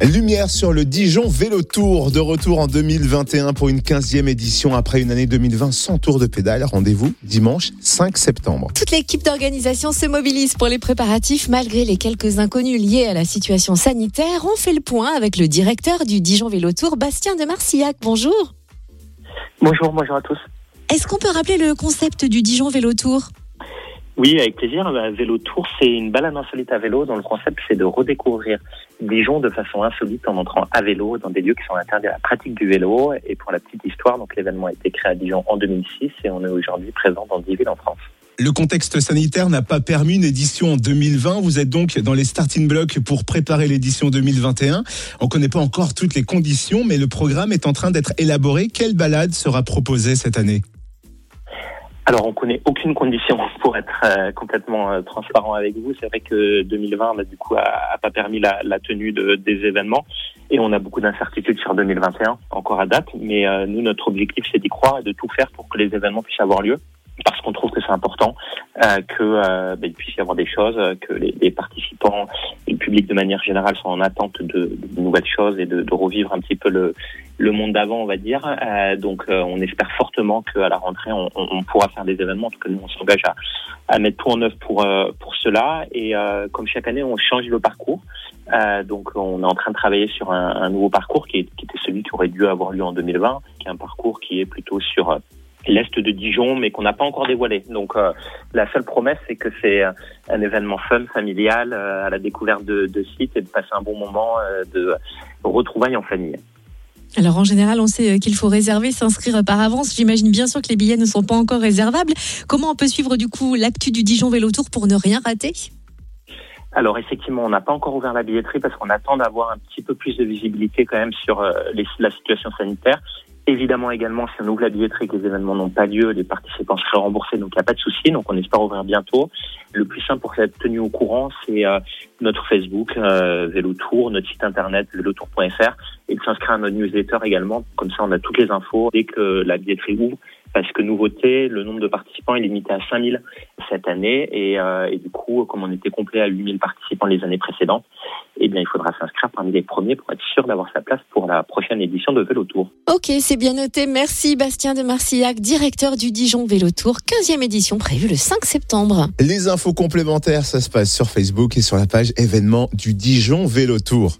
Lumière sur le Dijon Vélo Tour, de retour en 2021 pour une 15e édition après une année 2020 sans tour de pédale. Rendez-vous dimanche 5 septembre. Toute l'équipe d'organisation se mobilise pour les préparatifs malgré les quelques inconnus liés à la situation sanitaire. On fait le point avec le directeur du Dijon Vélo Tour, Bastien de Marcillac. Bonjour. Bonjour, bonjour à tous. Est-ce qu'on peut rappeler le concept du Dijon Vélo Tour? Oui, avec plaisir. Bah, vélo Tour, c'est une balade insolite à vélo dont le concept c'est de redécouvrir Dijon de façon insolite en entrant à vélo dans des lieux qui sont interdits à la pratique du vélo. Et pour la petite histoire, donc l'événement a été créé à Dijon en 2006 et on est aujourd'hui présent dans 10 villes en France. Le contexte sanitaire n'a pas permis une édition en 2020. Vous êtes donc dans les starting blocks pour préparer l'édition 2021. On ne connaît pas encore toutes les conditions, mais le programme est en train d'être élaboré. Quelle balade sera proposée cette année? Alors, on connaît aucune condition pour être euh, complètement euh, transparent avec vous. C'est vrai que 2020, bah, du coup, a, pas permis la, tenue de, des événements et on a beaucoup d'incertitudes sur 2021 encore à date. Mais euh, nous, notre objectif, c'est d'y croire et de tout faire pour que les événements puissent avoir lieu parce qu'on trouve que c'est important euh, que euh, bah, il puisse y avoir des choses, que les, les, participants le public de manière générale sont en attente de, de nouvelles choses et de, de, revivre un petit peu le, le monde d'avant, on va dire. Euh, donc, euh, on espère fortement qu'à la rentrée, on, on, pourra faire des événements. En tout cas, nous, on s'engage à, à, mettre tout en œuvre pour euh, pour cela. Et comme chaque année, on change le parcours. donc, on est en train de travailler sur un, un nouveau parcours qui, est, qui était celui qui aurait dû avoir lieu en 2020, qui est un parcours qui est plutôt sur l'est de Dijon, mais qu'on n'a pas encore dévoilé. Donc euh, la seule promesse, c'est que c'est un événement fun, familial, euh, à la découverte de, de, sites et de passer un bon moment euh, de retrouvailles en famille. Alors en général, on sait qu'il faut réserver, s'inscrire par avance. J'imagine bien sûr que les billets ne sont pas encore réservables. Comment on peut suivre du coup l'actu du Dijon Vélo Tour pour ne rien rater? Alors effectivement, on n'a pas encore ouvert la billetterie parce qu'on attend d'avoir un petit peu plus de visibilité quand même sur la situation sanitaire. Évidemment également, si on ouvre la billetterie et que les événements n'ont pas lieu, les participants seraient remboursés, donc il n'y a pas de souci. Donc on espère ouvrir bientôt. Le plus simple pour être tenu au courant, c'est euh, notre Facebook, euh, Vélotour, notre site internet, vélotour.fr, et de s'inscrire à notre newsletter également. Comme ça, on a toutes les infos dès que la billetterie ouvre parce que nouveauté, le nombre de participants est limité à 5000 cette année et, euh, et, du coup, comme on était complet à 8000 participants les années précédentes, eh bien, il faudra s'inscrire parmi les premiers pour être sûr d'avoir sa place pour la prochaine édition de Vélo Tour. Ok, c'est bien noté. Merci Bastien de Marcillac, directeur du Dijon Vélo Tour, 15e édition prévue le 5 septembre. Les infos complémentaires, ça se passe sur Facebook et sur la page événements du Dijon Vélo Tour.